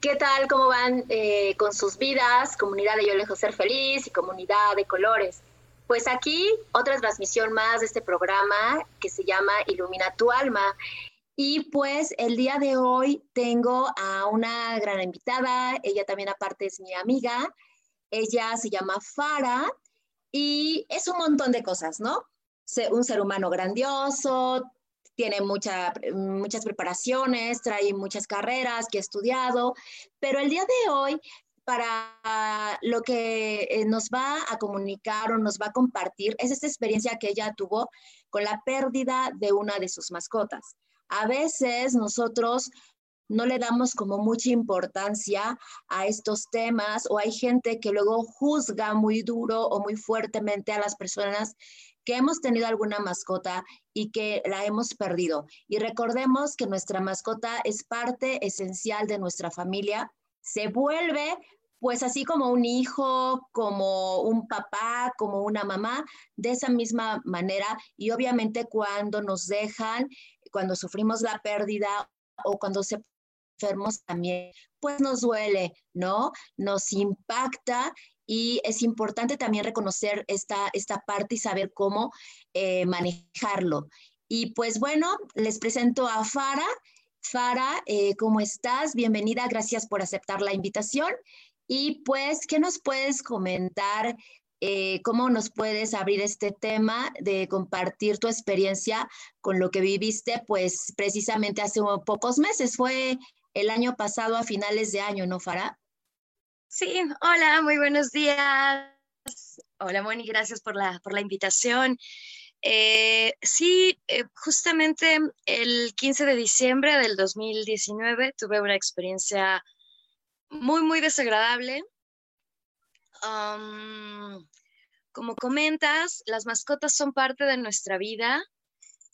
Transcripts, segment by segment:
¿Qué tal? ¿Cómo van eh, con sus vidas? Comunidad de Yo Lejos Ser Feliz y comunidad de colores. Pues aquí otra transmisión más de este programa que se llama Ilumina tu alma. Y pues el día de hoy tengo a una gran invitada, ella también aparte es mi amiga, ella se llama Fara y es un montón de cosas, ¿no? Un ser humano grandioso, tiene mucha, muchas preparaciones, trae muchas carreras que ha estudiado, pero el día de hoy, para lo que eh, nos va a comunicar o nos va a compartir, es esta experiencia que ella tuvo con la pérdida de una de sus mascotas. A veces nosotros no le damos como mucha importancia a estos temas o hay gente que luego juzga muy duro o muy fuertemente a las personas que hemos tenido alguna mascota y que la hemos perdido. Y recordemos que nuestra mascota es parte esencial de nuestra familia, se vuelve pues así como un hijo, como un papá, como una mamá, de esa misma manera. Y obviamente cuando nos dejan, cuando sufrimos la pérdida o cuando se enfermos también, pues nos duele, ¿no? Nos impacta y es importante también reconocer esta, esta parte y saber cómo eh, manejarlo. Y pues bueno, les presento a Fara. Fara, eh, ¿cómo estás? Bienvenida, gracias por aceptar la invitación. Y pues, ¿qué nos puedes comentar? Eh, ¿Cómo nos puedes abrir este tema de compartir tu experiencia con lo que viviste, pues precisamente hace pocos meses? Fue el año pasado a finales de año, ¿no, Fara? Sí, hola, muy buenos días. Hola, Moni, gracias por la, por la invitación. Eh, sí, eh, justamente el 15 de diciembre del 2019 tuve una experiencia muy, muy desagradable. como comentas, las mascotas son parte de nuestra vida.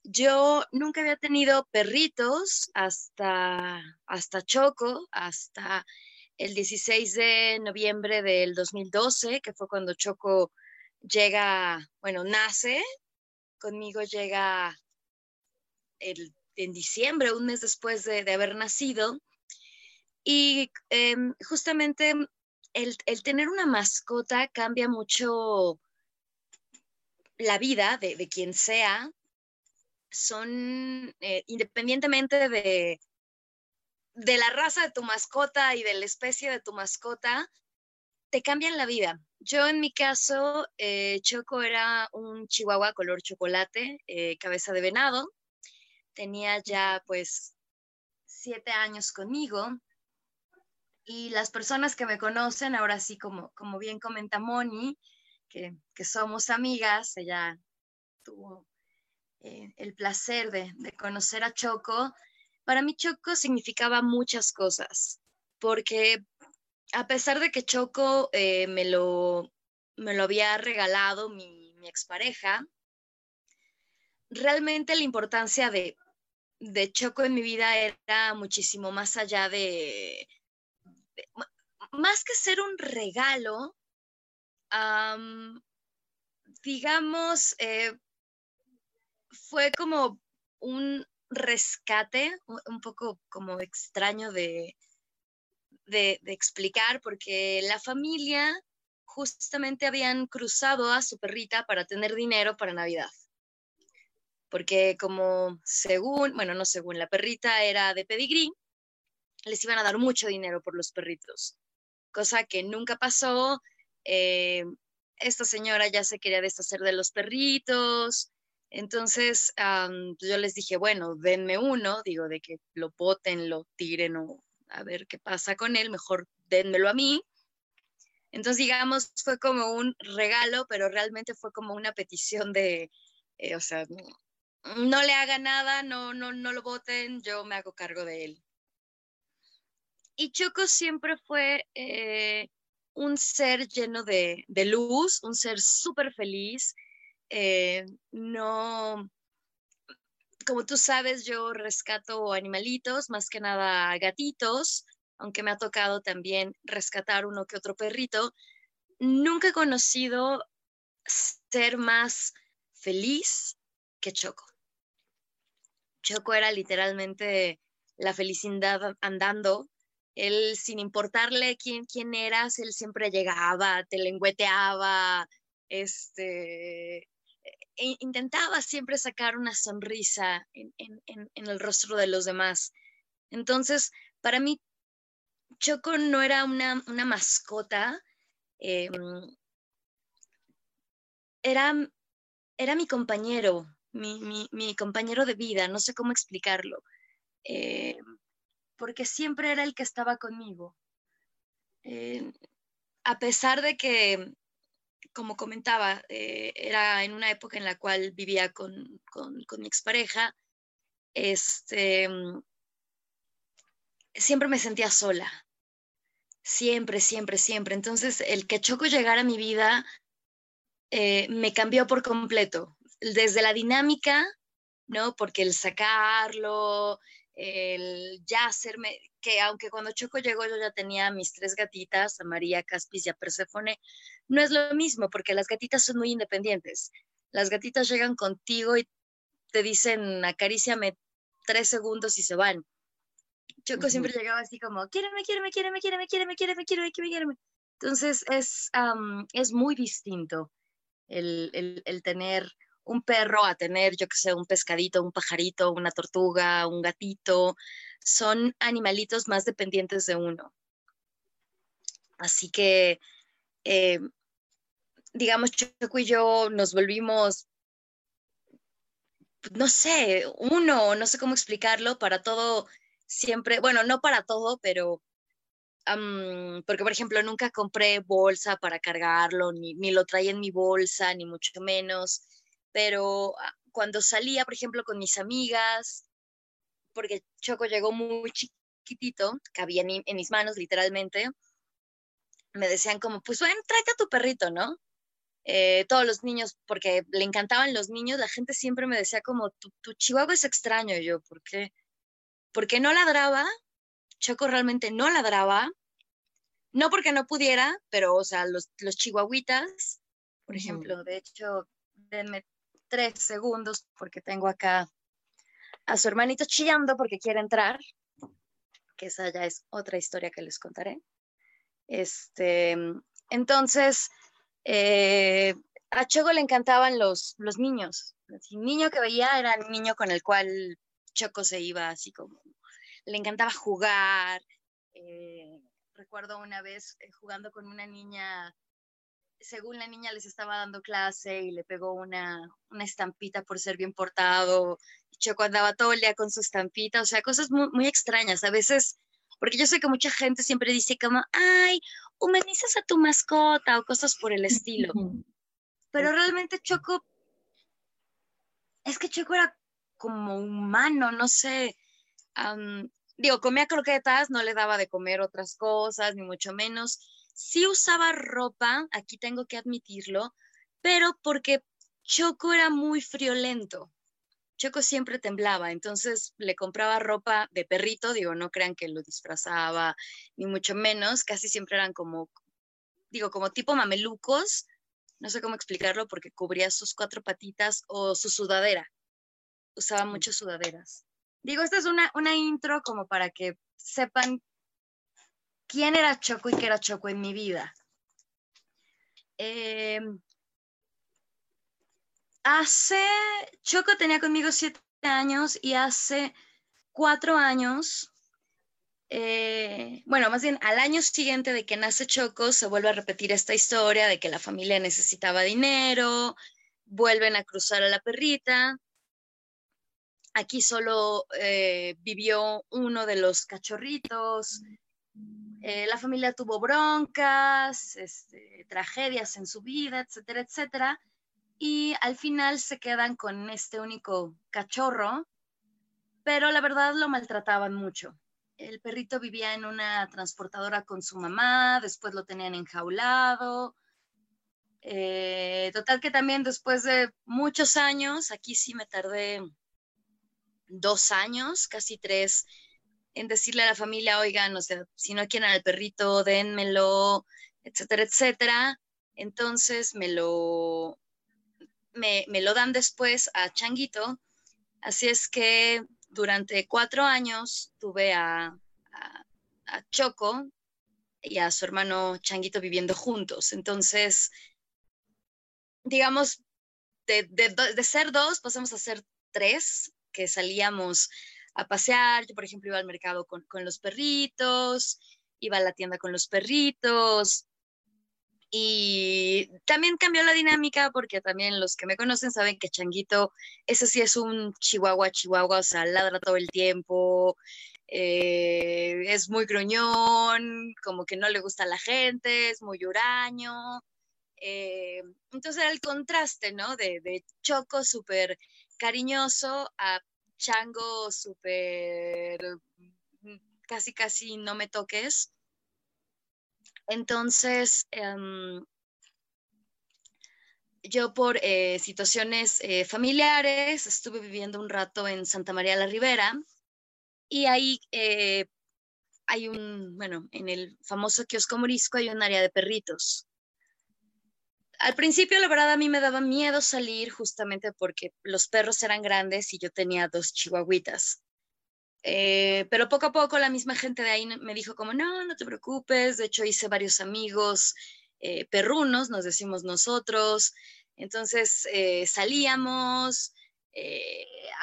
Yo nunca había tenido perritos hasta, hasta Choco, hasta el 16 de noviembre del 2012, que fue cuando Choco llega, bueno, nace, conmigo llega en diciembre, un mes después de, haber nacido. Y em, justamente el, tener una mascota cambia mucho la vida de, quien sea. Son, eh, independientemente de, de la raza de tu mascota y de la especie de tu mascota, te cambian la vida. Yo en mi caso, eh, Choco era un chihuahua color chocolate, eh, cabeza de venado. Tenía ya pues siete años conmigo. Y las personas que me conocen, ahora sí, como, como bien comenta Moni, que, somos amigas, ella tuvo eh, el placer de, de conocer a Choco, para mí Choco significaba muchas cosas, porque a pesar de que Choco eh, me, lo, me lo había regalado mi, mi expareja, realmente la importancia de, Choco en mi vida era muchísimo más allá de, más que ser un regalo, digamos, eh, fue como un, rescate un poco como extraño de, explicar, porque la familia justamente habían cruzado a su perrita para tener dinero para Navidad. porque como según, bueno, no según, la perrita era de pedigrí, les iban a dar mucho dinero por los perritos, cosa que nunca pasó. Eh, esta señora ya se quería deshacer de los perritos, entonces pues yo les dije, bueno, denme uno, digo, de que lo boten, lo tiren o a ver qué pasa con él, mejor denmelo a mí. Entonces, digamos, fue como un regalo, pero realmente fue como una petición de, eh, o sea, no, le haga nada, no, no, no lo voten, yo me hago cargo de él. Y Choco siempre fue eh, un ser lleno de, luz, un ser súper feliz. Eh, no, como tú sabes, yo rescato animalitos, más que nada gatitos, aunque me ha tocado también rescatar uno que otro perrito. Nunca he conocido ser más feliz que Choco. Choco era literalmente la felicidad andando. Él, sin importarle quién, quién eras, él siempre llegaba, te lengüeteaba, este, intentaba siempre sacar una sonrisa en, el rostro de los demás. Entonces, para mí, Choco no era una, mascota, era, era mi compañero, mi, compañero de vida, no sé cómo explicarlo, eh, porque siempre era el que estaba conmigo. Eh, a pesar de que, como comentaba, eh, era en una época en la cual vivía con, con, mi expareja, este, siempre me sentía sola. Siempre, siempre, siempre. Entonces, el que Choco llegara a mi vida me cambió por completo desde la dinámica, ¿no? Porque el sacarlo, el ya hacerme, que aunque cuando Choco llegó yo ya tenía mis tres gatitas, a María, Caspis y a Perséfone, no es lo mismo porque las gatitas son muy independientes. Las gatitas llegan contigo y te dicen acaríciame tres segundos y se van. Choco siempre llegaba así como, quiéreme, quiéreme, quiéreme, quiéreme, quiéreme, quiéreme, quiéreme, quiéreme. Entonces es, es muy distinto el, el, el tener un perro a tener, yo que sé, un pescadito, un pajarito, una tortuga, un gatito. Son animalitos más dependientes de uno. Así que, eh, digamos, Choco y yo nos volvimos, no sé, uno, no sé cómo explicarlo, para todo, siempre, bueno, no para todo, pero porque por ejemplo nunca compré bolsa para cargarlo, ni, ni, lo traía en mi bolsa, ni mucho menos pero ah, cuando salía, por ejemplo, con mis amigas, porque Choco llegó muy chiquitito, cabía en, en mis manos literalmente, me decían como, pues bueno, tráete a tu perrito, ¿no? Eh, todos los niños, porque le encantaban los niños, la gente siempre me decía como, tu, tu chihuahua es extraño, y yo, ¿por qué? Porque no ladraba, Choco realmente no ladraba, no porque no pudiera, pero, o sea, los, los chihuahuitas, por ejemplo, de hecho, denme tres segundos porque tengo acá a su hermanito chillando porque quiere entrar, que esa ya es otra historia que les contaré. Este, entonces, eh, a Choco le encantaban los, los niños. El niño que veía era el niño con el cual Choco se iba así como, le encantaba jugar. Eh, recuerdo una vez eh, jugando con una niña según la niña les estaba dando clase y le pegó una, estampita por ser bien portado, Choco andaba todo el día con su estampita, o sea, cosas muy extrañas. A veces, porque yo sé que mucha gente siempre dice como, ay, humanizas a tu mascota o cosas por el estilo. Pero realmente Choco, es que Choco era como humano, no sé. digo, comía croquetas, no le daba de comer otras cosas, ni mucho menos Sí usaba ropa, aquí tengo que admitirlo, pero porque Choco era muy friolento. Choco siempre temblaba, entonces le compraba ropa de perrito, digo, no crean que lo disfrazaba, ni mucho menos, casi siempre eran como, digo, como tipo mamelucos, no sé cómo explicarlo, porque cubría sus cuatro patitas o su sudadera. Usaba muchas sudaderas. Digo, esta es una, una intro como para que sepan quién era Choco y qué era Choco en mi vida. Eh, hace, Choco tenía conmigo siete años y hace cuatro años, eh, bueno, más bien al año siguiente de que nace Choco, se vuelve a repetir esta historia de que la familia necesitaba dinero, vuelven a cruzar a la perrita. Aquí solo eh, vivió uno de los cachorritos. Eh, la familia tuvo broncas, este, tragedias en su vida, etcétera, etcétera. Y al final se quedan con este único cachorro, pero la verdad lo maltrataban mucho. El perrito vivía en una transportadora con su mamá, después lo tenían enjaulado, eh, total que también después de muchos años, aquí sí me tardé dos años, casi tres, en decirle a la familia, oigan, o sea, si no quieren al perrito, dénmelo, etcétera, etcétera. Entonces me lo, me, lo dan después a Changuito. Así es que durante cuatro años tuve a, Choco y a su hermano Changuito viviendo juntos. Entonces, digamos, de, ser dos pasamos a ser tres, que salíamos a pasear. Yo, por ejemplo, iba al mercado con, con los perritos, iba a la tienda con los perritos. Y también cambió la dinámica porque también los que me conocen saben que Changuito, ese sí es un chihuahua, chihuahua, o sea, ladra todo el tiempo, eh, es muy gruñón, como que no le gusta a la gente, es muy huraño. Eh, entonces era el contraste, ¿no? De, Choco súper cariñoso a Chango súper mm, casi casi no me toques. Entonces, em, yo por eh, situaciones eh, familiares estuve viviendo un rato en Santa María la Ribera y ahí hay un, bueno, en el famoso kiosco morisco hay un área de perritos al principio, la verdad, a mí me daba miedo salir justamente porque los perros eran grandes y yo tenía dos chihuahuitas. Eh, pero poco a poco la misma gente de ahí me dijo como, no, no te preocupes. De hecho, hice varios amigos eh, perrunos, nos decimos nosotros. Entonces eh, salíamos,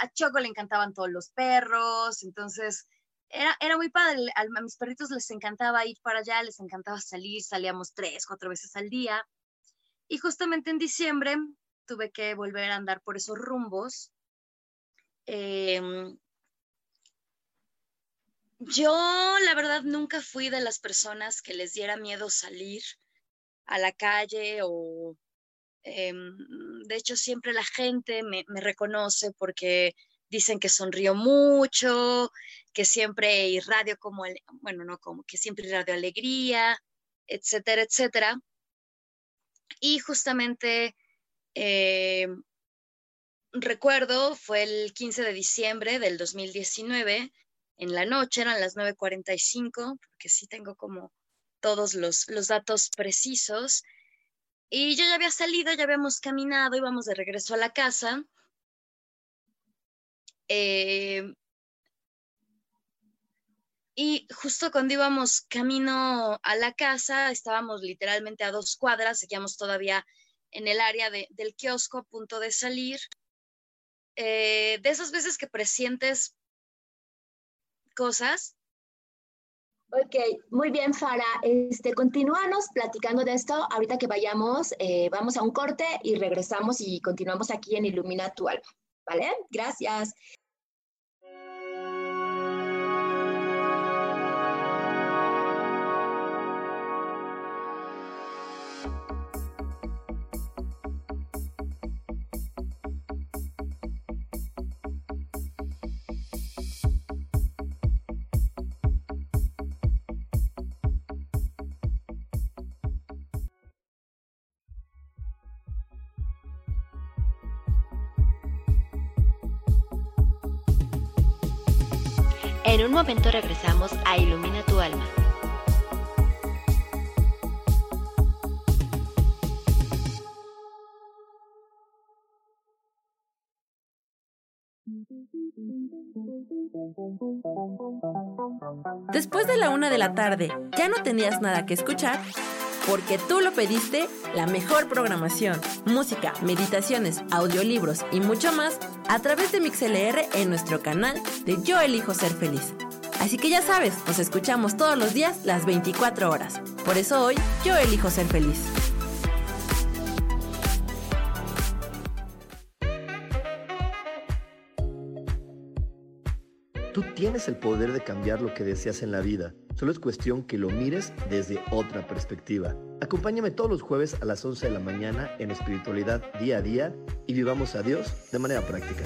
a Choco le encantaban todos los perros, entonces era, era muy padre. A, a mis perritos les encantaba ir para allá, les encantaba salir, salíamos tres, cuatro veces al día. Y justamente en diciembre tuve que volver a andar por esos rumbos. Em, yo, la verdad, nunca fui de las personas que les diera miedo salir a la calle o, em, de hecho, siempre la gente me, reconoce porque dicen que sonrío mucho, que siempre irradio como, bueno, no como, que siempre irradio alegría, etcétera, etcétera. Y justamente eh, recuerdo, fue el 15 de diciembre del 2019, en la noche, eran las 9.45, porque sí tengo como todos los, los datos precisos. Y yo ya había salido, ya habíamos caminado, íbamos de regreso a la casa. Eh, y justo cuando íbamos camino a la casa, estábamos literalmente a dos cuadras, seguíamos todavía en el área del kiosco a punto de salir. Eh, de esas veces que presientes cosas. Ok, muy bien, Fara. Este, continúanos platicando de esto. Ahorita que vayamos, eh, vamos a un corte y regresamos y continuamos aquí en Ilumina tu alma. ¿Vale? Gracias. Momento regresamos a Ilumina tu alma. Después de la una de la tarde, ¿ya no tenías nada que escuchar? porque tú lo pediste, la mejor programación, música, meditaciones, audiolibros y mucho más a través de MixLR en nuestro canal de Yo elijo ser feliz. Así que ya sabes, nos escuchamos todos los días las 24 horas. Por eso hoy yo elijo ser feliz. Tú tienes el poder de cambiar lo que deseas en la vida. Solo es cuestión que lo mires desde otra perspectiva. Acompáñame todos los jueves a las 11 de la mañana en espiritualidad día a día y vivamos a Dios de manera práctica.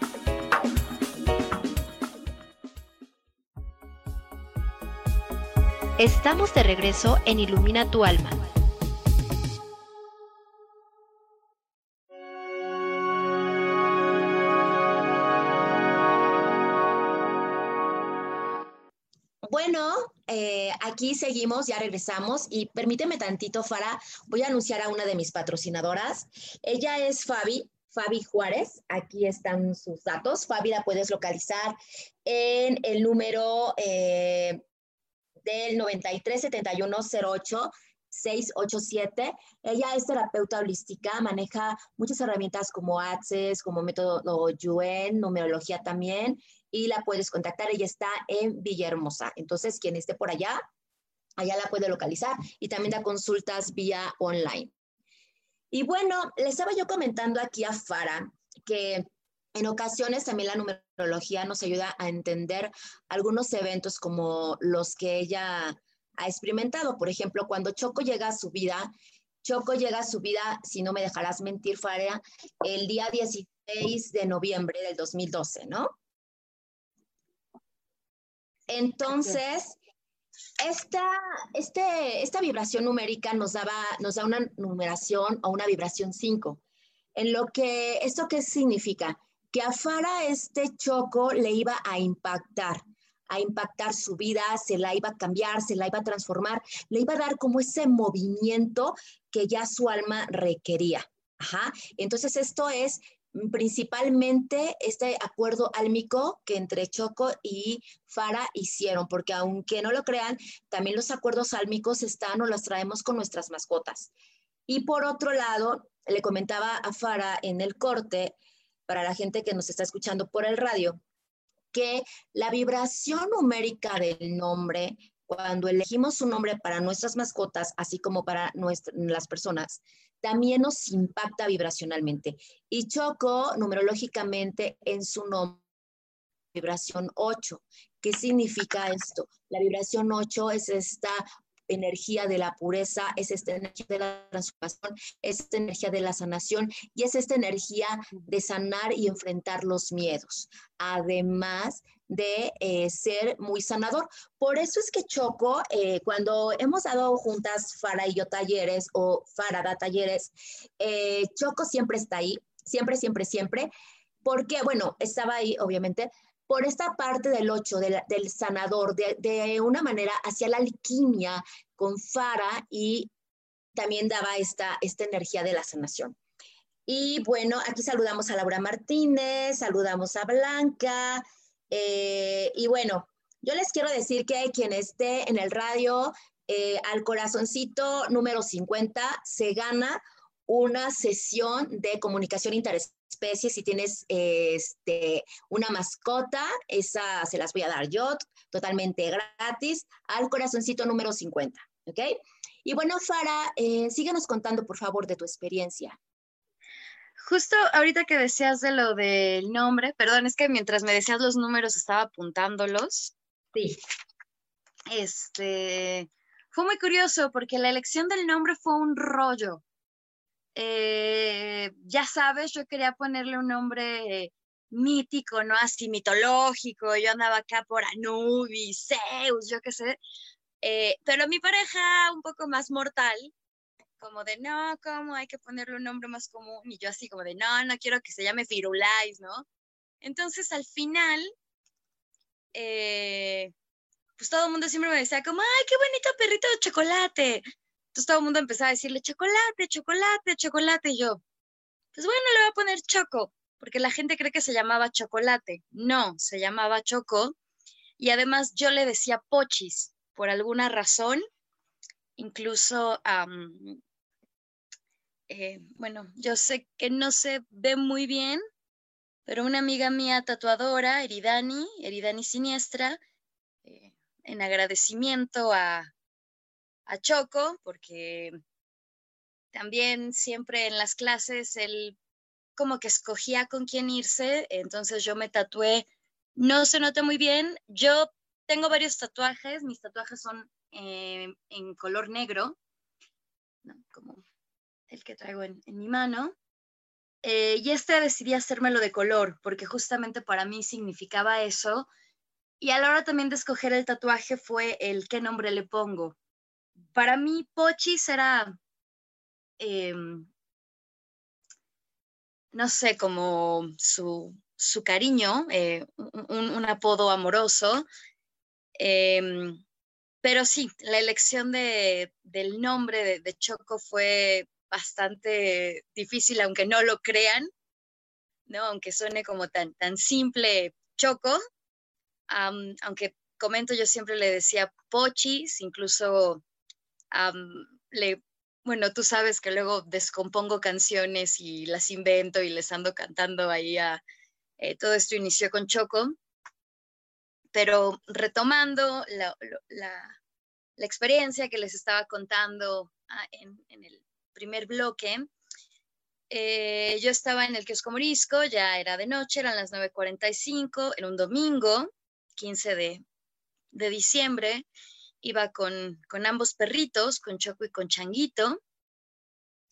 Estamos de regreso en Ilumina tu alma. Bueno, eh, aquí seguimos, ya regresamos y permíteme tantito, Fara, voy a anunciar a una de mis patrocinadoras. Ella es Fabi, Fabi Juárez, aquí están sus datos. Fabi la puedes localizar en el número eh, del 937108. 687. Ella es terapeuta holística, maneja muchas herramientas como Access, como método Yuen, numerología también, y la puedes contactar. Ella está en Villahermosa. Entonces, quien esté por allá, allá la puede localizar y también da consultas vía online. Y bueno, le estaba yo comentando aquí a Fara que en ocasiones también la numerología nos ayuda a entender algunos eventos como los que ella ha experimentado. Por ejemplo, cuando Choco llega a su vida, Choco llega a su vida, si no me dejarás mentir, Fara, el día 16 de noviembre del 2012, ¿no? Entonces, esta, este, esta vibración numérica nos, daba, nos da una numeración o una vibración 5. En lo que, ¿esto qué significa? Que a Fara este choco le iba a impactar, a impactar su vida, se la iba a cambiar, se la iba a transformar, le iba a dar como ese movimiento que ya su alma requería. Ajá. Entonces esto es principalmente este acuerdo álmico que entre Choco y Fara hicieron, porque aunque no lo crean, también los acuerdos álmicos están o los traemos con nuestras mascotas. Y por otro lado, le comentaba a Fara en el corte, para la gente que nos está escuchando por el radio, que la vibración numérica del nombre, cuando elegimos un nombre para nuestras mascotas, así como para las personas, también nos impacta vibracionalmente. Y Choco, numerológicamente, en su nombre, vibración 8. ¿Qué significa esto? La vibración 8 es esta energía de la pureza, es esta energía de la transformación, es esta energía de la sanación y es esta energía de sanar y enfrentar los miedos. Además de eh, ser muy sanador. Por eso es que Choco, eh, cuando hemos dado juntas Fara y yo talleres o Fara da talleres, eh, Choco siempre está ahí, siempre, siempre, siempre, porque, bueno, estaba ahí, obviamente, por esta parte del 8, del sanador, de, una manera hacia la alquimia con Fara y también daba esta, esta energía de la sanación. Y bueno, aquí saludamos a Laura Martínez, saludamos a Blanca, eh, y bueno, yo les quiero decir que quien esté en el radio eh, al corazoncito número 50 se gana una sesión de comunicación interespecies. Si tienes este, una mascota, esa se las voy a dar yo totalmente gratis al corazoncito número 50. ¿Ok? Y bueno, Fara, eh, síguenos contando, por favor, de tu experiencia. Justo ahorita que decías de lo del nombre, perdón, es que mientras me decías los números estaba apuntándolos. Sí. Este, fue muy curioso porque la elección del nombre fue un rollo. Eh, ya sabes, yo quería ponerle un nombre mítico, ¿no? Así mitológico. Yo andaba acá por Anubis, Zeus, yo qué sé. Eh, pero mi pareja, un poco más mortal, como de, no, ¿cómo? Hay que ponerle un nombre más común. Y yo así como de, no, no quiero que se llame Firulais, ¿no? Entonces, al final, eh, pues todo el mundo siempre me decía como, ay, qué bonito perrito de chocolate. Entonces todo el mundo empezaba a decirle, chocolate, chocolate, chocolate. Y yo, pues bueno, le voy a poner choco, porque la gente cree que se llamaba chocolate. No, se llamaba choco. Y además yo le decía pochis, por alguna razón. Incluso eh, bueno, yo sé que no se ve muy bien, pero una amiga mía tatuadora, Eridani, Eridani Siniestra, eh, en agradecimiento a, a Choco, porque también siempre en las clases él como que escogía con quién irse, entonces yo me tatué, no se nota muy bien, yo tengo varios tatuajes, mis tatuajes son eh, en color negro, como el que traigo en, mi mano. Eh, y este decidí hacérmelo de color, porque justamente para mí significaba eso. Y a la hora también de escoger el tatuaje fue el qué nombre le pongo. Para mí, Pochi será, em, no sé, como su, cariño, eh, un, apodo amoroso. Em, pero sí, la elección de, del nombre de, Choco fue bastante difícil, aunque no lo crean, ¿no? Aunque suene como tan, tan simple Choco, aunque comento, yo siempre le decía Pochis, incluso bueno, tú sabes que luego descompongo canciones y las invento y les ando cantando ahí eh, todo esto inició con Choco, pero retomando la, experiencia que les estaba contando ah, en, el primer bloque, eh, yo estaba en el kiosco Morisco, ya era de noche, eran las 9.45, en un domingo, 15 de, de diciembre, iba con, con, ambos perritos, con Choco y con Changuito.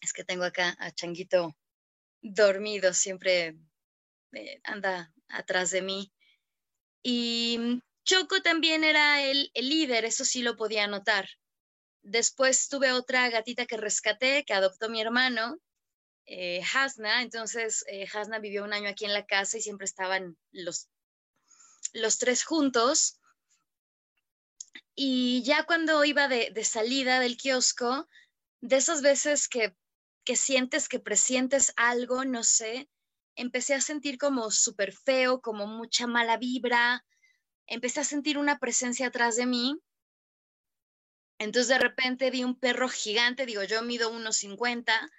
Es que tengo acá a Changuito dormido, siempre eh, anda atrás de mí. Y Choco también era el, el líder, eso sí lo podía notar. Después tuve otra gatita que rescaté, que adoptó mi hermano, eh, Hasna. Entonces, eh, Hasna vivió un año aquí en la casa y siempre estaban los, los tres juntos. Y ya cuando iba de, salida del kiosco, de esas veces que, que sientes, que presientes algo, no sé, empecé a sentir como súper feo, como mucha mala vibra, empecé a sentir una presencia atrás de mí entonces de repente vi un perro gigante, digo, yo mido unos 50,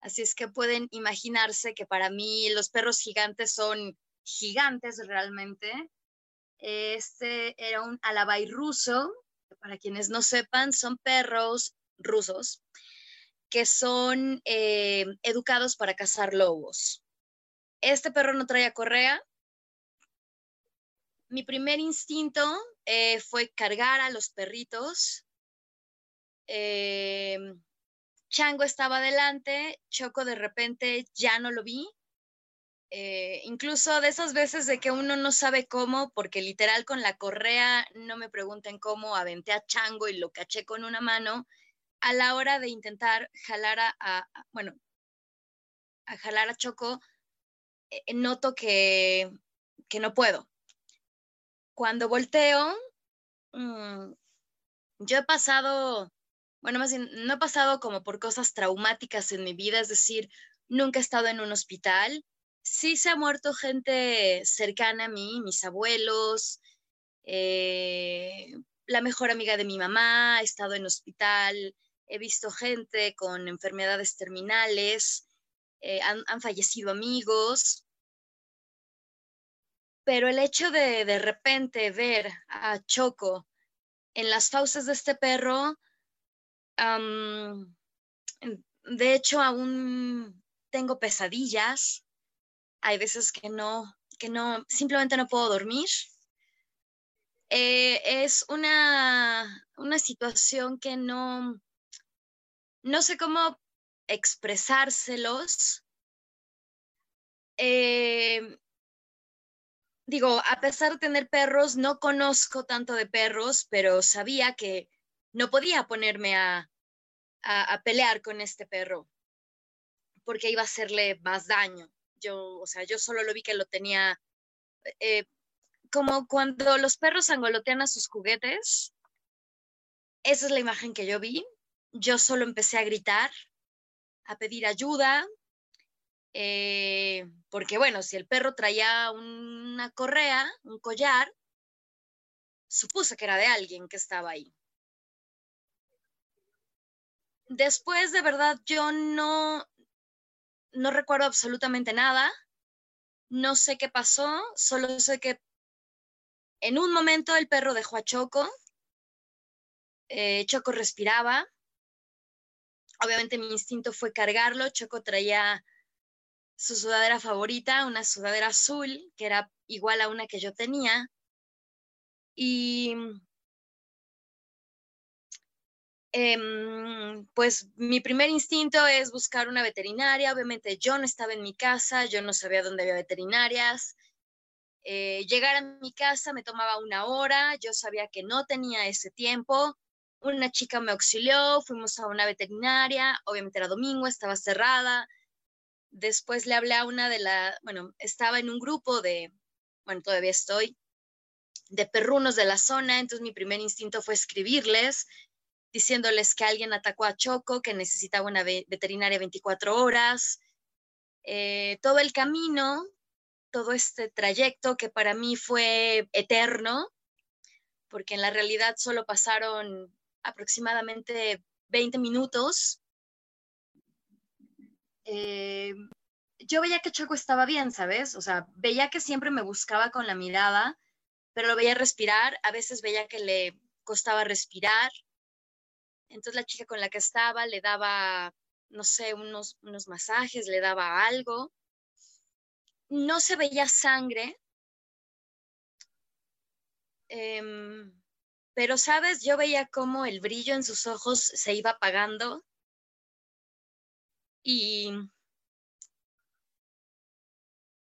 así es que pueden imaginarse que para mí los perros gigantes son gigantes realmente. Este era un alabay ruso, para quienes no sepan, son perros rusos que son eh, educados para cazar lobos. Este perro no traía correa. Mi primer instinto eh, fue cargar a los perritos eh, Chango estaba adelante, Choco de repente ya no lo vi. Eh, incluso de esas veces de que uno no sabe cómo, porque literal con la correa, no me pregunten cómo, aventé a Chango y lo caché con una mano, a la hora de intentar jalar a, bueno, a jalar a Choco, eh, noto que, que, no puedo. Cuando volteo, mm, yo he pasado bueno, más bien, no he pasado como por cosas traumáticas en mi vida, es decir, nunca he estado en un hospital. Sí se ha muerto gente cercana a mí, mis abuelos, eh, la mejor amiga de mi mamá, ha estado en hospital, he visto gente con enfermedades terminales, eh, han, fallecido amigos, pero el hecho de de repente ver a Choco en las fauces de este perro, de hecho, aún tengo pesadillas. Hay veces que no, que no, simplemente no puedo dormir. Eh, es una, una situación que no, no sé cómo expresárselos. Eh, digo, a pesar de tener perros, no conozco tanto de perros, pero sabía que no podía ponerme a, a, pelear con este perro porque iba a hacerle más daño. Yo, o sea, yo solo lo vi que lo tenía eh, como cuando los perros angolotean a sus juguetes. Esa es la imagen que yo vi. Yo solo empecé a gritar, a pedir ayuda, eh, porque bueno, si el perro traía una correa, un collar, supuse que era de alguien que estaba ahí. Después, de verdad, yo no, no recuerdo absolutamente nada. No sé qué pasó, solo sé que en un momento el perro dejó a Choco. Eh, Choco respiraba. Obviamente mi instinto fue cargarlo. Choco traía su sudadera favorita, una sudadera azul, que era igual a una que yo tenía. Y Em, pues mi primer instinto es buscar una veterinaria. Obviamente yo no estaba en mi casa, yo no sabía dónde había veterinarias. Eh, llegar a mi casa me tomaba una hora, yo sabía que no tenía ese tiempo. Una chica me auxilió, fuimos a una veterinaria, obviamente era domingo, estaba cerrada. Después le hablé a una de la, bueno, estaba en un grupo de, bueno, todavía estoy, de perrunos de la zona, entonces mi primer instinto fue escribirles diciéndoles que alguien atacó a Choco, que necesitaba una veterinaria 24 horas. Eh, todo el camino, todo este trayecto que para mí fue eterno, porque en la realidad solo pasaron aproximadamente 20 minutos. Eh, yo veía que Choco estaba bien, ¿sabes? O sea, veía que siempre me buscaba con la mirada, pero lo veía respirar, a veces veía que le costaba respirar, entonces la chica con la que estaba le daba, no sé, unos, unos masajes, le daba algo. No se veía sangre. Em, pero, ¿sabes? Yo veía cómo el brillo en sus ojos se iba apagando. Y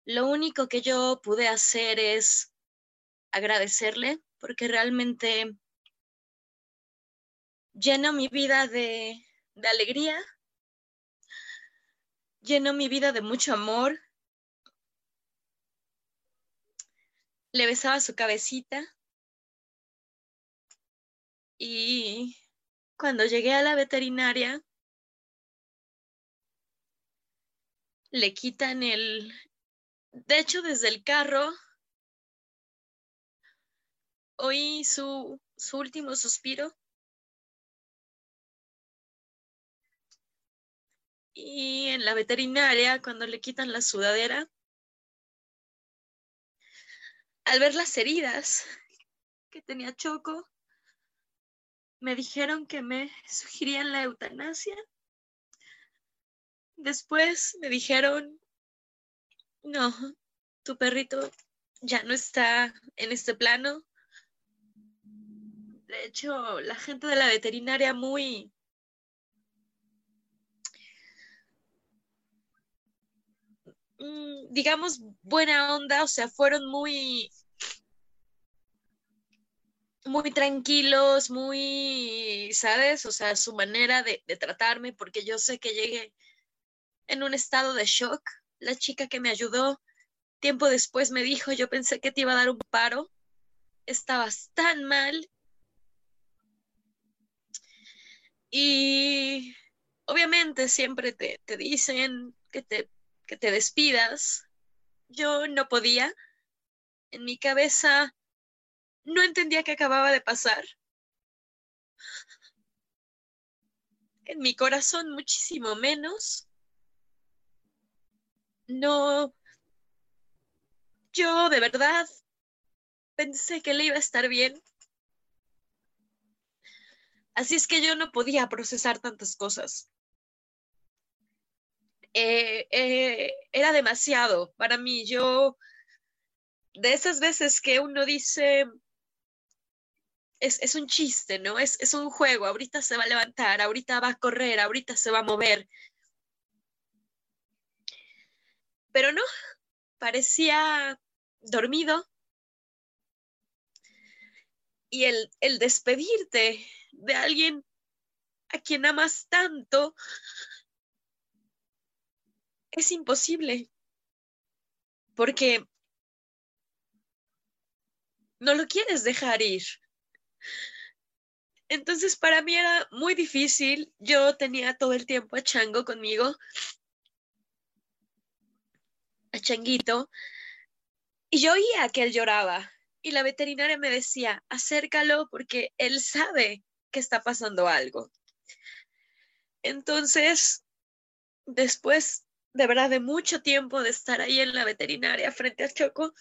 lo único que yo pude hacer es agradecerle porque realmente lleno mi vida de, alegría, lleno mi vida de mucho amor. Le besaba su cabecita. Y cuando llegué a la veterinaria, le quitan el, de hecho desde el carro, oí su, su último suspiro Y en la veterinaria, cuando le quitan la sudadera, al ver las heridas que tenía Choco, me dijeron que me sugerían la eutanasia. Después me dijeron, no, tu perrito ya no está en este plano. De hecho, la gente de la veterinaria muy digamos, buena onda, o sea, fueron muy, muy tranquilos, muy, ¿sabes? O sea, su manera de, de tratarme, porque yo sé que llegué en un estado de shock. La chica que me ayudó, tiempo después me dijo, yo pensé que te iba a dar un paro, estabas tan mal. Y obviamente siempre te, te dicen que te que te despidas. Yo no podía. En mi cabeza no entendía qué acababa de pasar. En mi corazón muchísimo menos. No. Yo de verdad pensé que le iba a estar bien. Así es que yo no podía procesar tantas cosas. Eh, eh, era demasiado para mí. Yo, de esas veces que uno dice, es, un chiste, ¿no? Es, es un juego, ahorita se va a levantar, ahorita va a correr, ahorita se va a mover. Pero no, parecía dormido. y el, el despedirte de alguien a quien amas tanto es imposible. Porque no lo quieres dejar ir. Entonces para mí era muy difícil. Yo tenía todo el tiempo a Chango conmigo, a Changuito, y yo oía que él lloraba. Y la veterinaria me decía, acércalo porque él sabe que está pasando algo. Entonces, después de verdad de mucho tiempo de estar ahí en la veterinaria frente a Choco,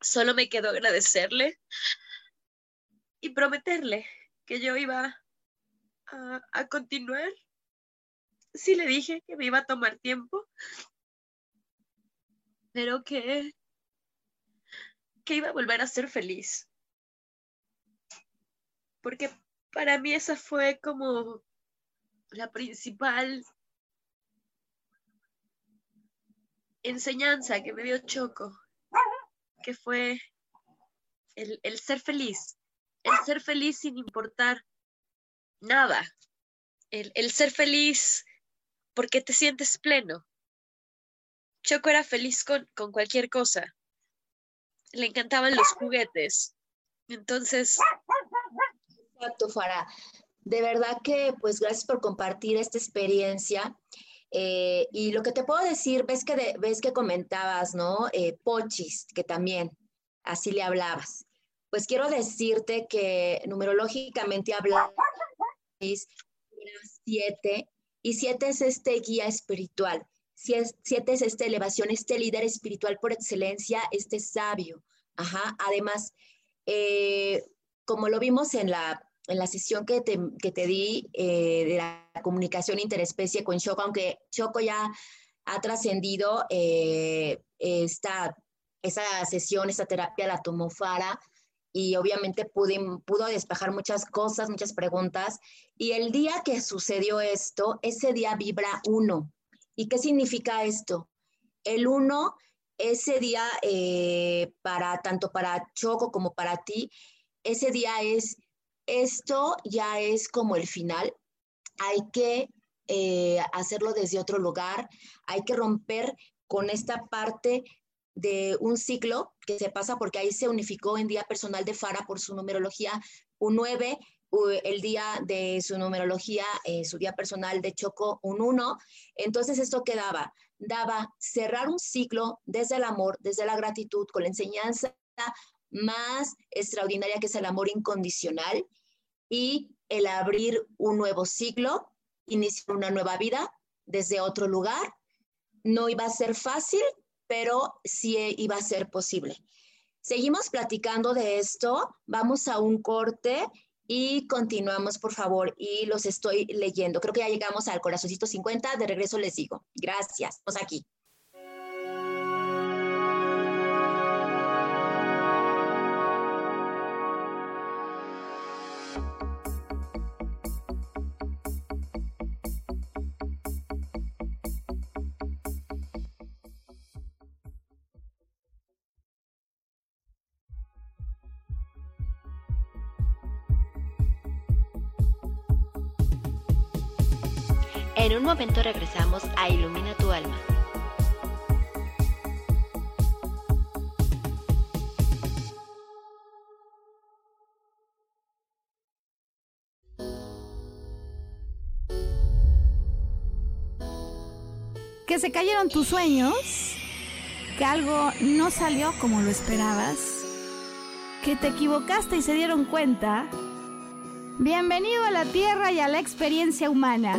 solo me quedó agradecerle y prometerle que yo iba a, continuar. Sí le dije que me iba a tomar tiempo, pero que, que iba a volver a ser feliz. Porque para mí esa fue como la principal enseñanza que me dio Choco, que fue el, el ser feliz, el ser feliz sin importar nada, el, el ser feliz porque te sientes pleno. Choco era feliz con, con cualquier cosa. Le encantaban los juguetes. Entonces. De verdad que, pues, gracias por compartir esta experiencia. Eh, y lo que te puedo decir, ves que, ves que comentabas, ¿no? Eh, Pochis, que también así le hablabas pues quiero decirte que numerológicamente hablando es siete y siete es este guía espiritual. Siete es esta elevación, este líder espiritual por excelencia, este sabio. Ajá. Además, eh, como lo vimos en la, en la sesión que te, que te di eh, de la comunicación interespecie con Choco, aunque Choco ya ha trascendido eh, esta, esa sesión, esta terapia la tomó Fara, y obviamente pudo despejar muchas cosas, muchas preguntas. Y el día que sucedió esto, ese día vibra uno. ¿Y qué significa esto? El uno, ese día, eh, para tanto para Choco como para ti, ese día es, esto ya es como el final. Hay que eh, hacerlo desde otro lugar, hay que romper con esta parte de un ciclo que se pasa porque ahí se unificó en día personal de Fara por su numerología un 9, el día de su numerología, eh, su día personal de Choco un 1. Entonces esto quedaba, daba cerrar un ciclo desde el amor, desde la gratitud, con la enseñanza más extraordinaria que es el amor incondicional y el abrir un nuevo ciclo, iniciar una nueva vida desde otro lugar. No iba a ser fácil, pero sí iba a ser posible. Seguimos platicando de esto, vamos a un corte y continuamos, por favor, y los estoy leyendo. Creo que ya llegamos al corazoncito 50, de regreso les digo. Gracias, estamos aquí. Momento regresamos a Ilumina tu alma. Que se cayeron tus sueños, que algo no salió como lo esperabas, que te equivocaste y se dieron cuenta. Bienvenido a la Tierra y a la experiencia humana.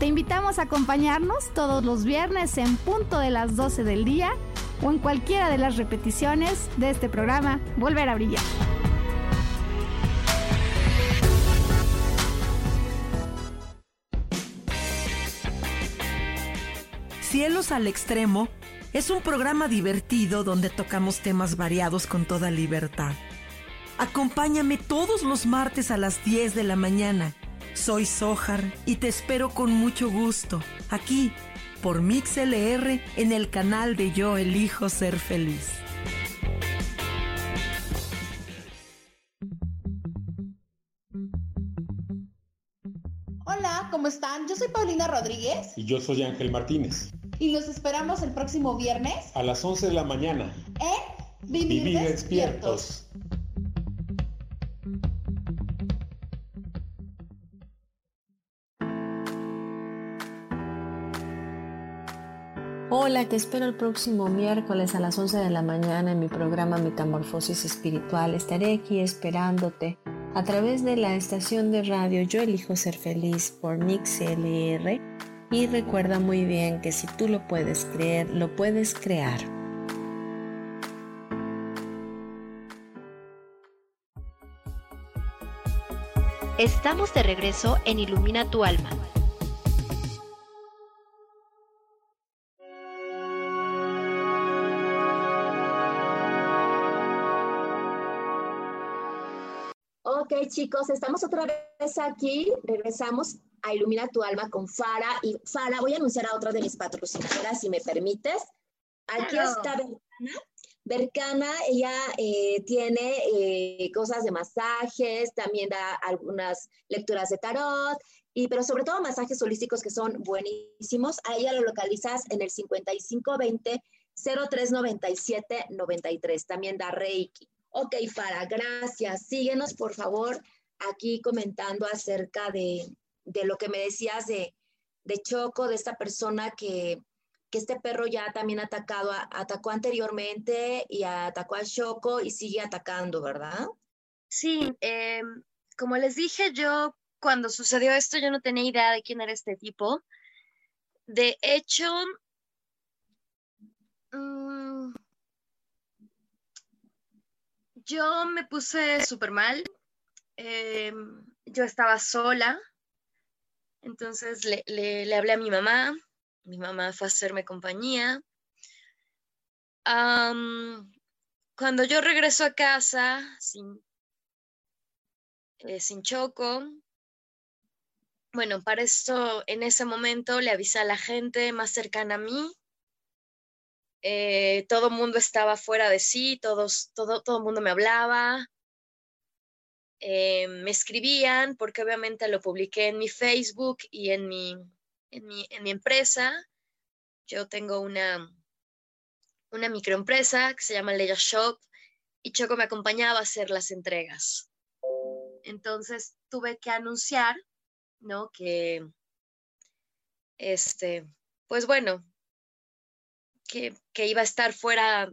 Te invitamos a acompañarnos todos los viernes en punto de las 12 del día o en cualquiera de las repeticiones de este programa Volver a Brillar. Cielos al Extremo es un programa divertido donde tocamos temas variados con toda libertad. Acompáñame todos los martes a las 10 de la mañana soy Sojar y te espero con mucho gusto aquí por MixLR en el canal de Yo Elijo Ser Feliz. Hola, ¿cómo están? Yo soy Paulina Rodríguez. Y yo soy Ángel Martínez. Y los esperamos el próximo viernes. A las 11 de la mañana. En Vivir, despiertos. Hola, te espero el próximo miércoles a las 11 de la mañana en mi programa Metamorfosis Espiritual. Estaré aquí esperándote a través de la estación de radio Yo elijo ser feliz por MixLR y recuerda muy bien que si tú lo puedes creer, lo puedes crear. Estamos de regreso en Ilumina tu alma. Ok, chicos, estamos otra vez aquí. Regresamos a Ilumina tu alma con Fara. Y Fara, voy a anunciar a otra de mis patrocinadoras, si me permites. Aquí está Bercana. Bercana, ella eh, tiene eh, cosas de masajes, también da algunas lecturas de tarot, y, pero sobre todo masajes holísticos que son buenísimos. A ella lo localizas en el 5520 0397 93. También da Reiki. Ok, Fara, gracias. Síguenos, por favor, aquí comentando acerca de, lo que me decías de, Choco, de esta persona que, este perro ya también atacado, atacó anteriormente y atacó a Choco y sigue atacando, ¿verdad? Sí, em, como les dije, yo cuando sucedió esto, yo no tenía idea de quién era este tipo. De hecho, yo me puse súper mal. Em, yo estaba sola. Entonces le, hablé a mi mamá. Mi mamá fue a hacerme compañía. cuando yo regreso a casa sin, eh, sin choco, bueno, para esto en ese momento le avisé a la gente más cercana a mí eh, todo el mundo estaba fuera de sí, todos, todo, todo el mundo me hablaba, eh, me escribían, porque obviamente lo publiqué en mi Facebook y en mi, en mi, en mi empresa. Yo tengo una, una microempresa que se llama Leia Shop y Choco me acompañaba a hacer las entregas. Entonces tuve que anunciar, ¿no? Que, este, pues bueno, que, iba a estar fuera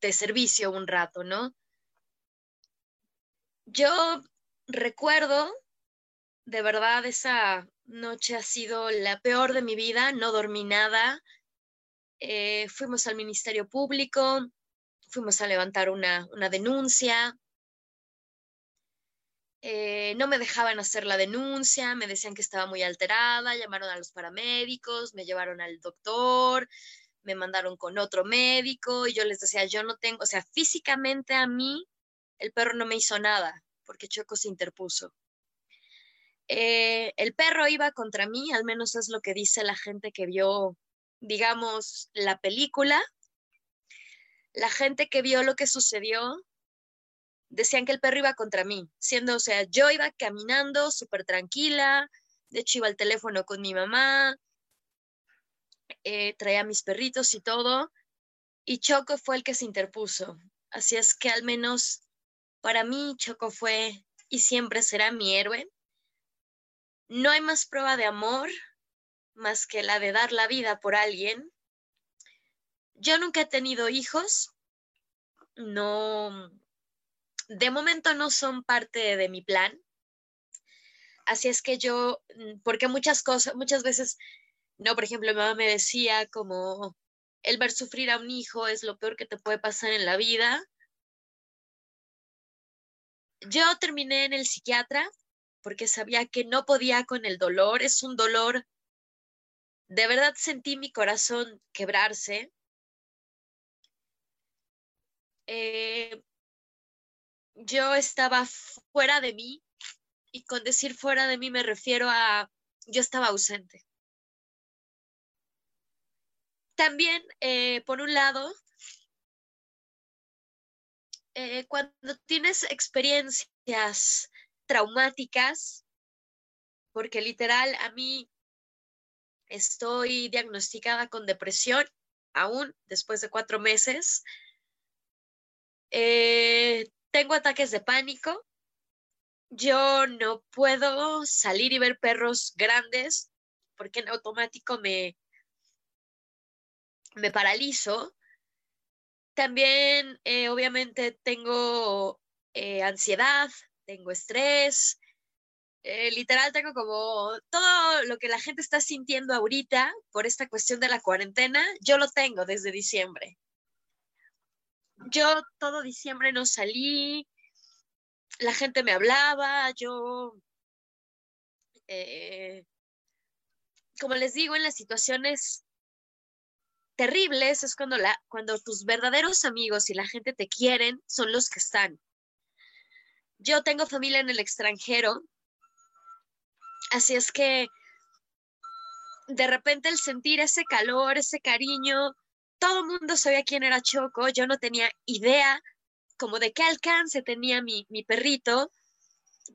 de servicio un rato, ¿no? Yo recuerdo, de verdad, esa noche ha sido la peor de mi vida, no dormí nada. Eh, fuimos al Ministerio Público, fuimos a levantar una, una denuncia, eh, no me dejaban hacer la denuncia, me decían que estaba muy alterada, llamaron a los paramédicos, me llevaron al doctor, me mandaron con otro médico y yo les decía, yo no tengo, o sea, físicamente a mí el perro no me hizo nada porque Choco se interpuso. Eh, el perro iba contra mí, al menos es lo que dice la gente que vio, digamos, la película. La gente que vio lo que sucedió decían que el perro iba contra mí, siendo, o sea, yo iba caminando súper tranquila, de hecho iba al teléfono con mi mamá, eh, traía mis perritos y todo, y Choco fue el que se interpuso. Así es que al menos para mí Choco fue y siempre será mi héroe. No hay más prueba de amor más que la de dar la vida por alguien. Yo nunca he tenido hijos, no, de momento no son parte de mi plan. Así es que yo, mm, porque muchas cosas, muchas veces, no, por ejemplo, mi mamá me decía como, el ver sufrir a un hijo es lo peor que te puede pasar en la vida. Yo terminé en el psiquiatra porque sabía que no podía con el dolor, es un dolor de verdad sentí mi corazón quebrarse. Eh, yo estaba fuera de mí y con decir fuera de mí me refiero a yo estaba ausente. También, eh, por un lado, eh, cuando tienes experiencias traumáticas, porque literal a mí estoy diagnosticada con depresión aún después de cuatro meses. Eh, tengo ataques de pánico. Yo no puedo salir y ver perros grandes porque en automático me, me paralizo. También, eh, obviamente, tengo eh, ansiedad, tengo estrés, eh, literal tengo como todo lo que la gente está sintiendo ahorita por esta cuestión de la cuarentena, yo lo tengo desde diciembre. Yo todo diciembre no salí, la gente me hablaba, yo, eh, como les digo, en las situaciones terribles es cuando, la, cuando tus verdaderos amigos y la gente te quieren son los que están. Yo tengo familia en el extranjero Así es que de repente el sentir ese calor, ese cariño, todo el mundo sabía quién era Choco, yo no tenía idea como de qué alcance tenía mi, mi perrito,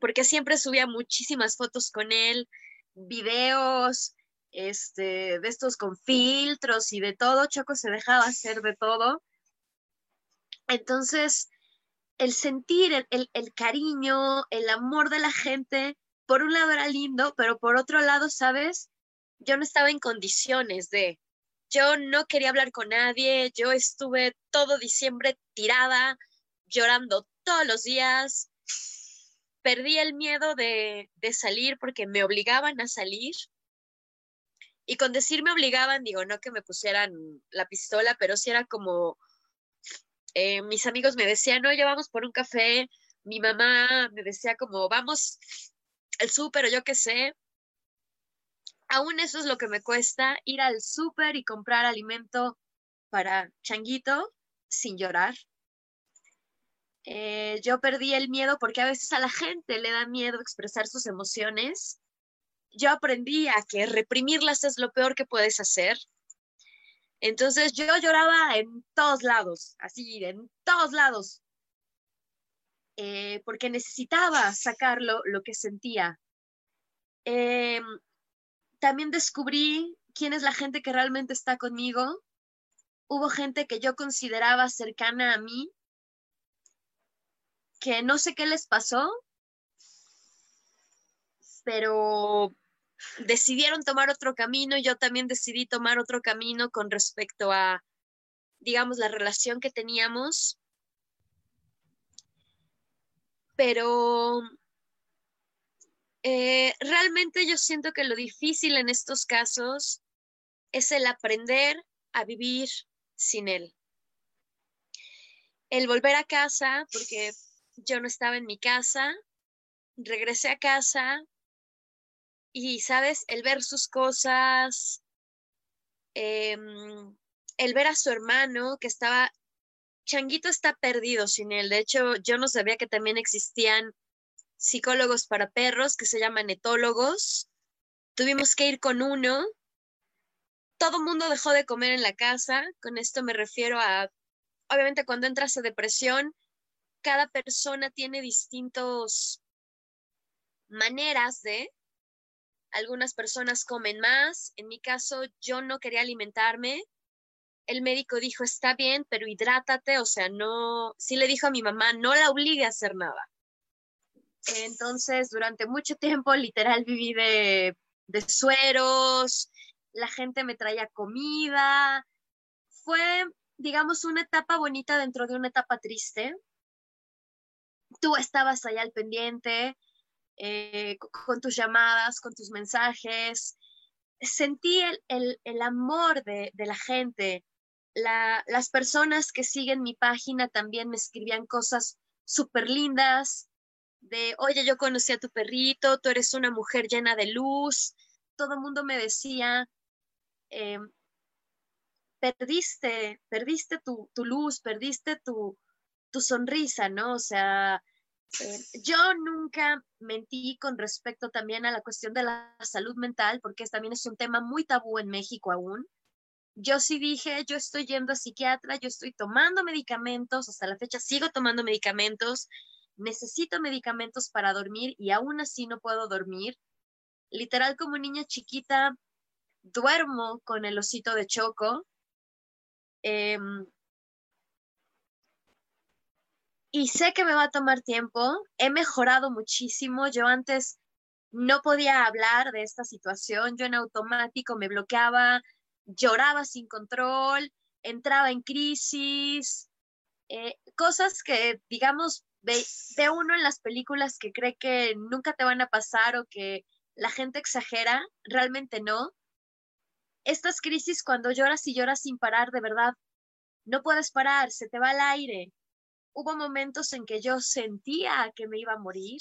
porque siempre subía muchísimas fotos con él, videos, este, de estos con filtros y de todo, Choco se dejaba hacer de todo. Entonces, el sentir el, el cariño, el amor de la gente, por un lado era lindo, pero por otro lado, ¿sabes? Yo no estaba en condiciones de, yo no quería hablar con nadie, yo estuve todo diciembre tirada, llorando todos los días, perdí el miedo de, salir porque me obligaban a salir. Y con decir me obligaban, digo, no que me pusieran la pistola, pero sí era como, eh, mis amigos me decían, no, vamos por un café, mi mamá me decía como, vamos el súper o yo qué sé. Aún eso es lo que me cuesta, ir al súper y comprar alimento para changuito sin llorar. Eh, yo perdí el miedo porque a veces a la gente le da miedo expresar sus emociones. Yo aprendí a que reprimirlas es lo peor que puedes hacer. Entonces yo lloraba en todos lados, así, en todos lados. Eh, porque necesitaba sacarlo lo que sentía. Em, también descubrí quién es la gente que realmente está conmigo. Hubo gente que yo consideraba cercana a mí, que no sé qué les pasó, pero decidieron tomar otro camino y yo también decidí tomar otro camino con respecto a, digamos, la relación que teníamos pero eh, realmente yo siento que lo difícil en estos casos es el aprender a vivir sin él. El volver a casa, porque yo no estaba en mi casa, regresé a casa y, ¿sabes? El ver sus cosas, em, el ver a su hermano que estaba Changuito está perdido sin él. De hecho, yo no sabía que también existían psicólogos para perros que se llaman etólogos. Tuvimos que ir con uno. Todo mundo dejó de comer en la casa. Con esto me refiero a, obviamente, cuando entras a depresión, cada persona tiene distintos maneras de. Algunas personas comen más. En mi caso, yo no quería alimentarme el médico dijo, está bien, pero hidrátate, o sea, no, sí le dijo a mi mamá, no la obligue a hacer nada. Entonces, durante mucho tiempo, literal, viví de, sueros, la gente me traía comida. Fue, digamos, una etapa bonita dentro de una etapa triste. Tú estabas allá al pendiente, eh, con tus llamadas, con tus mensajes. Sentí el, el, amor de, de, la gente, las personas que siguen mi página también me escribían cosas súper lindas, de, oye, yo conocí a tu perrito, tú eres una mujer llena de luz. Todo el mundo me decía, eh, perdiste, perdiste tu, luz, perdiste tu, sonrisa, ¿no? O sea, eh, yo nunca mentí con respecto también a la cuestión de la salud mental, porque también es un tema muy tabú en México aún. Yo sí dije, yo estoy yendo a psiquiatra, yo estoy tomando medicamentos, hasta la fecha sigo tomando medicamentos, necesito medicamentos para dormir y aún así no puedo dormir. Literal como niña chiquita, duermo con el osito de choco. Em, y sé que me va a tomar tiempo. He mejorado muchísimo. Yo antes no podía hablar de esta situación. Yo en automático me bloqueaba, lloraba sin control, entraba en crisis, eh, cosas que, digamos, ve, uno en las películas que cree que nunca te van a pasar o que la gente exagera, realmente no. Estas crisis cuando lloras y lloras sin parar, de verdad, no puedes parar, se te va el aire. Hubo momentos en que yo sentía que me iba a morir.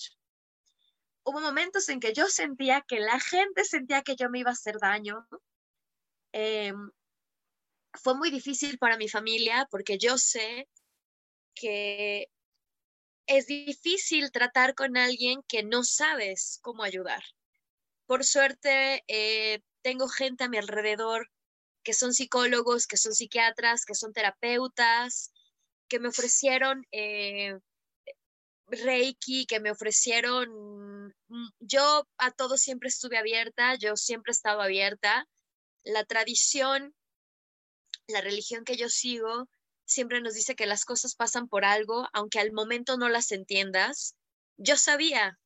Hubo momentos en que yo sentía que la gente sentía que yo me iba a hacer daño. Em, fue muy difícil para mi familia porque yo sé que es difícil tratar con alguien que no sabes cómo ayudar. Por suerte, eh, tengo gente a mi alrededor que son psicólogos, que son psiquiatras, que son terapeutas, que me ofrecieron eh, Reiki, que me ofrecieron, mm, yo a todo siempre estuve abierta, yo siempre he estado abierta. La tradición, la religión que yo sigo, siempre nos dice que las cosas pasan por algo, aunque al momento no las entiendas. Yo sabía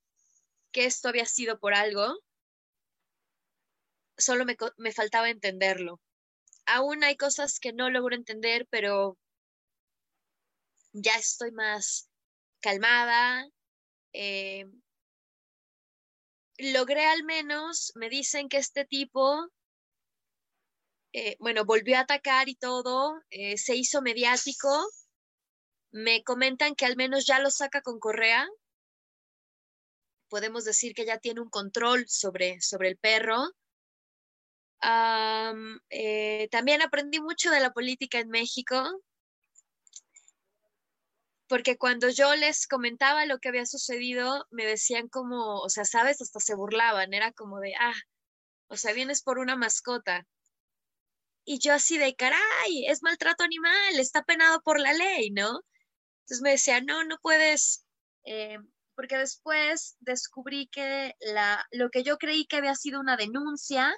que esto había sido por algo, solo me, me faltaba entenderlo. Aún hay cosas que no logro entender, pero ya estoy más calmada. Eh, logré al menos, me dicen que este tipo eh, bueno, volvió a atacar y todo, eh, se hizo mediático. Me comentan que al menos ya lo saca con correa. Podemos decir que ya tiene un control sobre, sobre el perro. Eh, también aprendí mucho de la política en México, porque cuando yo les comentaba lo que había sucedido, me decían como, o sea, sabes, hasta se burlaban, era como de, ah, o sea, vienes por una mascota. Y yo así de, caray, es maltrato animal, está penado por la ley, ¿no? Entonces me decía, no, no puedes, eh, porque después descubrí que la, lo que yo creí que había sido una denuncia,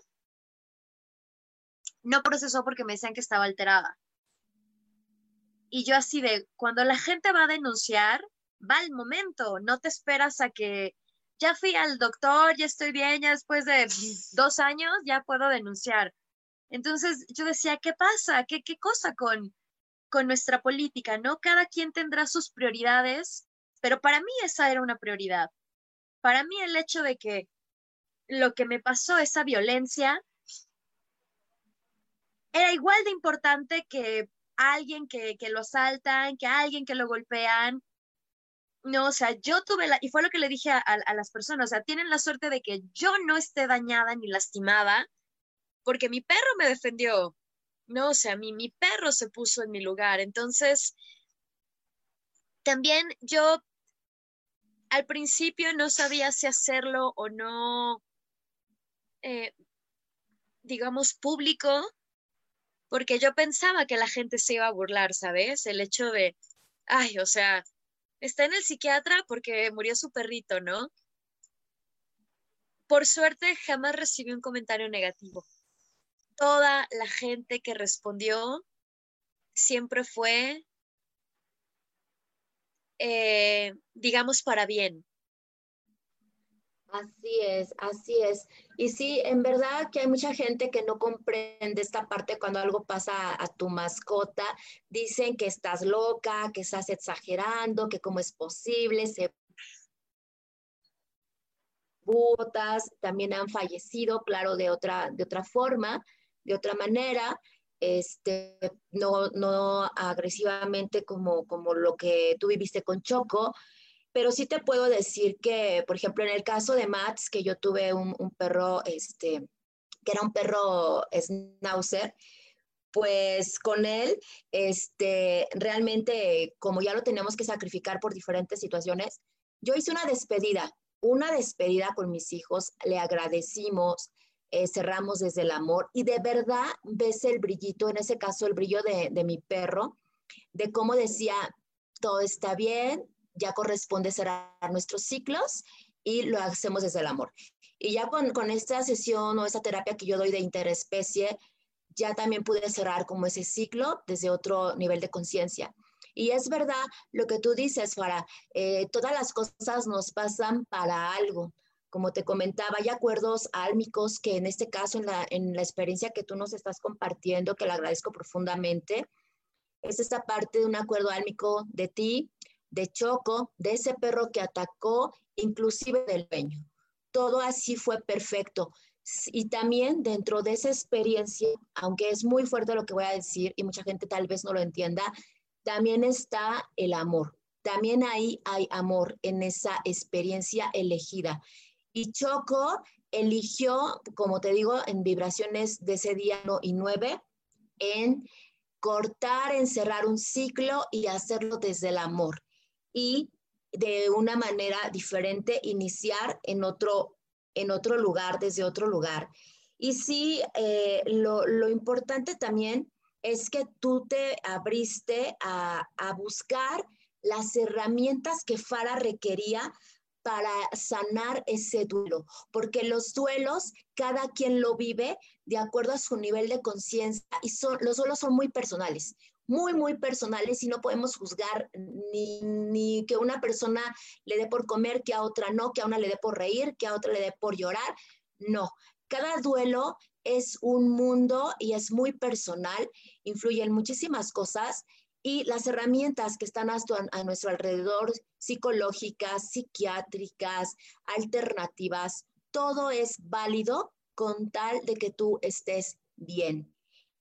no procesó porque me decían que estaba alterada. Y yo así de, cuando la gente va a denunciar, va el momento, no te esperas a que ya fui al doctor, ya estoy bien, ya después de dos años ya puedo denunciar. Entonces yo decía, ¿qué pasa? ¿Qué, qué cosa con, con nuestra política? ¿No? Cada quien tendrá sus prioridades, pero para mí esa era una prioridad. Para mí el hecho de que lo que me pasó, esa violencia, era igual de importante que alguien que, que lo asaltan, que alguien que lo golpean. No, o sea, yo tuve la, y fue lo que le dije a, a, las personas, o sea, tienen la suerte de que yo no esté dañada ni lastimada, porque mi perro me defendió, ¿no? O sea, mi, mi perro se puso en mi lugar. Entonces, también yo al principio no sabía si hacerlo o no, eh, digamos, público, porque yo pensaba que la gente se iba a burlar, ¿sabes? El hecho de, ay, o sea, está en el psiquiatra porque murió su perrito, ¿no? Por suerte jamás recibí un comentario negativo toda la gente que respondió siempre fue, eh, digamos, para bien. Así es, así es. Y sí, en verdad que hay mucha gente que no comprende esta parte cuando algo pasa a tu mascota. Dicen que estás loca, que estás exagerando, que cómo es posible, se botas, también han fallecido, claro, de otra, de otra forma de otra manera, este, no, no agresivamente como, como lo que tú viviste con Choco, pero sí te puedo decir que, por ejemplo, en el caso de Mats, que yo tuve un, perro este, que era un perro schnauzer, pues con él, este, realmente, como ya lo tenemos que sacrificar por diferentes situaciones, yo hice una despedida, una despedida con mis hijos, le agradecimos, eh, cerramos desde el amor y de verdad ves el brillito, en ese caso el brillo de, de mi perro, de cómo decía, todo está bien, ya corresponde cerrar nuestros ciclos y lo hacemos desde el amor. Y ya con, con esta sesión o esa terapia que yo doy de interespecie, ya también pude cerrar como ese ciclo desde otro nivel de conciencia. Y es verdad lo que tú dices, Farah, eh, todas las cosas nos pasan para algo. Como te comentaba, hay acuerdos álmicos que en este caso, en la, en la experiencia que tú nos estás compartiendo, que le agradezco profundamente, es esta parte de un acuerdo álmico de ti, de Choco, de ese perro que atacó, inclusive del dueño. Todo así fue perfecto. Y también dentro de esa experiencia, aunque es muy fuerte lo que voy a decir y mucha gente tal vez no lo entienda, también está el amor. También ahí hay amor en esa experiencia elegida. Y Choco eligió, como te digo, en vibraciones de ese día no y nueve, en cortar, en cerrar un ciclo y hacerlo desde el amor y de una manera diferente iniciar en otro, en otro lugar, desde otro lugar. Y sí, eh, lo, lo, importante también es que tú te abriste a, a buscar las herramientas que Fara requería para sanar ese duelo, porque los duelos cada quien lo vive de acuerdo a su nivel de conciencia y son, los duelos son muy personales muy, muy personales y no podemos juzgar ni, ni, que una persona le dé por comer, que a otra no, que a una le dé por reír, que a otra le dé por llorar. No, cada duelo es un mundo y es muy personal, influyen muchísimas cosas y las herramientas que están a, nuestro alrededor, psicológicas, psiquiátricas, alternativas, todo es válido con tal de que tú estés bien.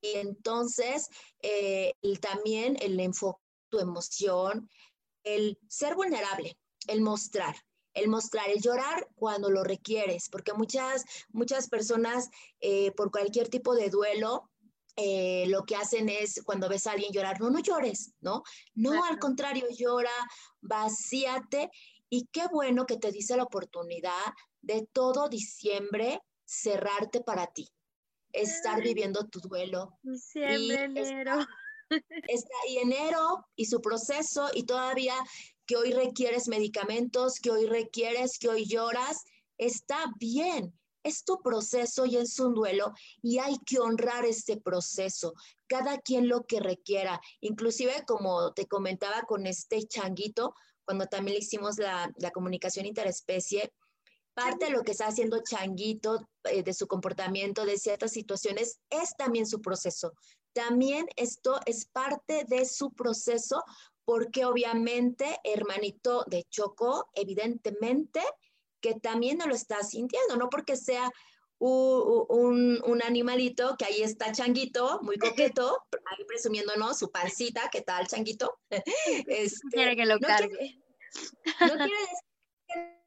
Y entonces, eh, también el enfoque tu emoción, el ser vulnerable, el mostrar, el mostrar, el llorar cuando lo requieres, porque muchas, muchas personas eh, por cualquier tipo de duelo, eh, lo que hacen es cuando ves a alguien llorar, no, no llores, ¿no? No, al contrario, llora, vacíate y qué bueno que te dice la oportunidad de todo diciembre cerrarte para ti, estar viviendo tu duelo. Diciembre, enero. Está, y enero y su proceso y todavía que hoy requieres medicamentos, que hoy requieres, que hoy lloras, está bien. Es tu proceso y es un duelo y hay que honrar este proceso, cada quien lo que requiera. Inclusive, como te comentaba con este changuito, cuando también le hicimos la, la comunicación interespecie, parte de lo que está haciendo Changuito, eh, de su comportamiento, de ciertas situaciones, es también su proceso. También esto es parte de su proceso porque obviamente hermanito de Choco, evidentemente que también no lo está sintiendo, no porque sea un, un, animalito que ahí está Changuito, muy coqueto, ahí presumiéndonos su pancita, ¿qué tal Changuito? Este, quiere que lo cargue. no quiere decir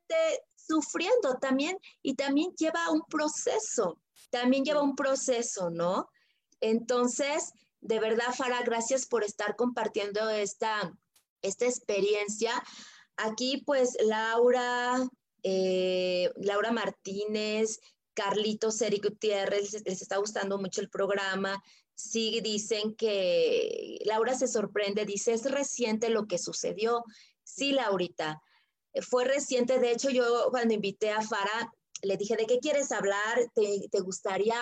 que sufriendo también y también lleva un proceso, también lleva un proceso, ¿no? Entonces, de verdad, Fara, gracias por estar compartiendo esta, esta experiencia. Aquí, pues, Laura, eh, Laura Martínez, Carlitos Eric Gutiérrez, les, está gustando mucho el programa. Sí, dicen que Laura se sorprende, dice, es reciente lo que sucedió. Sí, Laurita, fue reciente, de hecho yo cuando invité a Fara, le dije, ¿de qué quieres hablar? ¿Te, gustaría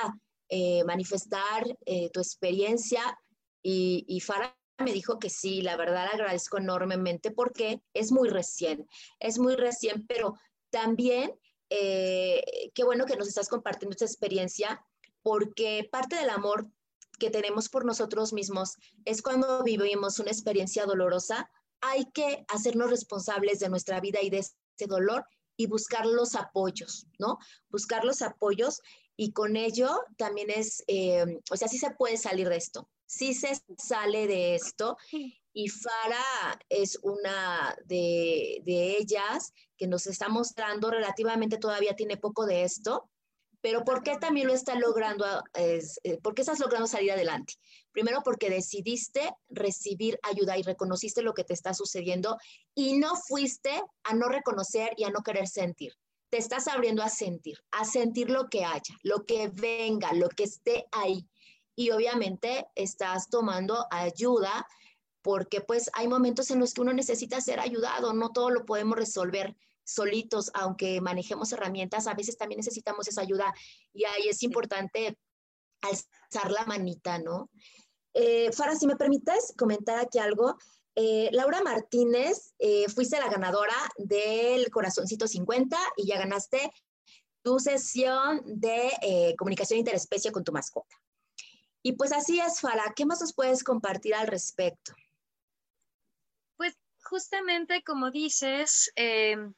eh, manifestar eh, tu experiencia? Y, y Fara me dijo que sí, la verdad agradezco enormemente porque es muy recién, es muy recién, pero también eh, qué bueno que nos estás compartiendo esta experiencia porque parte del amor que tenemos por nosotros mismos es cuando vivimos una experiencia dolorosa, hay que hacernos responsables de nuestra vida y de ese dolor y buscar los apoyos, ¿no? Buscar los apoyos y con ello también es, eh, o sea, sí se puede salir de esto, sí se sale de esto y Fara es una de, ellas que nos está mostrando relativamente todavía tiene poco de esto, Pero ¿por qué también lo estás logrando? Eh, ¿Por qué estás logrando salir adelante? Primero porque decidiste recibir ayuda y reconociste lo que te está sucediendo y no fuiste a no reconocer y a no querer sentir. Te estás abriendo a sentir, a sentir lo que haya, lo que venga, lo que esté ahí. Y obviamente estás tomando ayuda porque pues hay momentos en los que uno necesita ser ayudado, no todo lo podemos resolver solitos, aunque manejemos herramientas, a veces también necesitamos esa ayuda y ahí es importante alzar la manita, ¿no? Eh, Farah, si me permites comentar aquí algo. Eh, Laura Martínez, eh, fuiste la ganadora del Corazoncito 50 y ya ganaste tu sesión de eh, comunicación interespecie con tu mascota. Y pues así es, Farah, ¿qué más nos puedes compartir al respecto? Justamente como dices, em,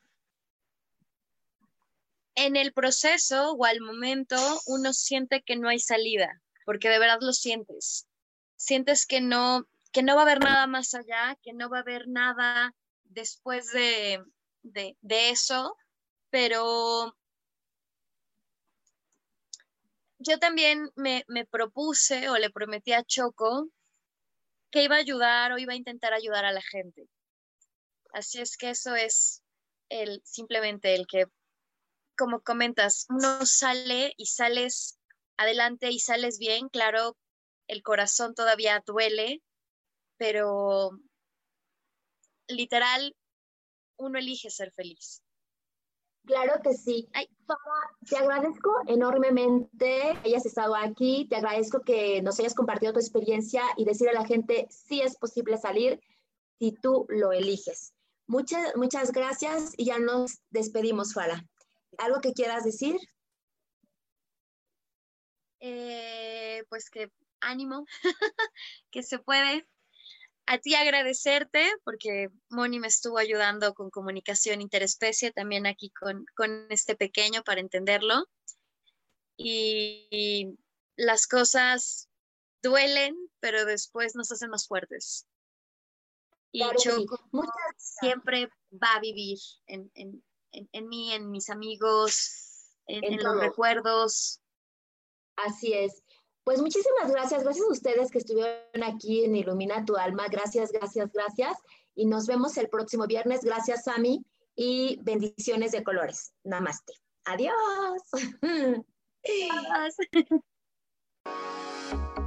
en el proceso o al momento uno siente que no hay salida, porque de verdad lo sientes. Sientes que no, que no va a haber nada más allá, que no va a haber nada después de, de, eso, pero yo también me, me, propuse o le prometí a Choco que iba a ayudar o iba a intentar ayudar a la gente. Así es que eso es el, simplemente el que como comentas, uno sale y sales adelante y sales bien, claro, el corazón todavía duele, pero literal, uno elige ser feliz. Claro que sí. te agradezco enormemente que hayas estado aquí, te agradezco que nos hayas compartido tu experiencia y decir a la gente si es posible salir si tú lo eliges. Muchas, muchas gracias y ya nos despedimos, Fara. ¿Algo que quieras decir? Eh, pues que ánimo, que se puede. A ti agradecerte porque Moni me estuvo ayudando con comunicación interespecie, también aquí con, este pequeño para entenderlo. Y, las cosas duelen, pero después nos hacen más fuertes. Y Choco siempre va a vivir en, en, mí, en mis amigos, en, los recuerdos. Así es. Pues muchísimas gracias, gracias a ustedes que estuvieron aquí en Ilumina tu Alma. Gracias, gracias, gracias. Y nos vemos el próximo viernes. Gracias, Sami. Y bendiciones de colores. Namaste. Adiós. Adiós.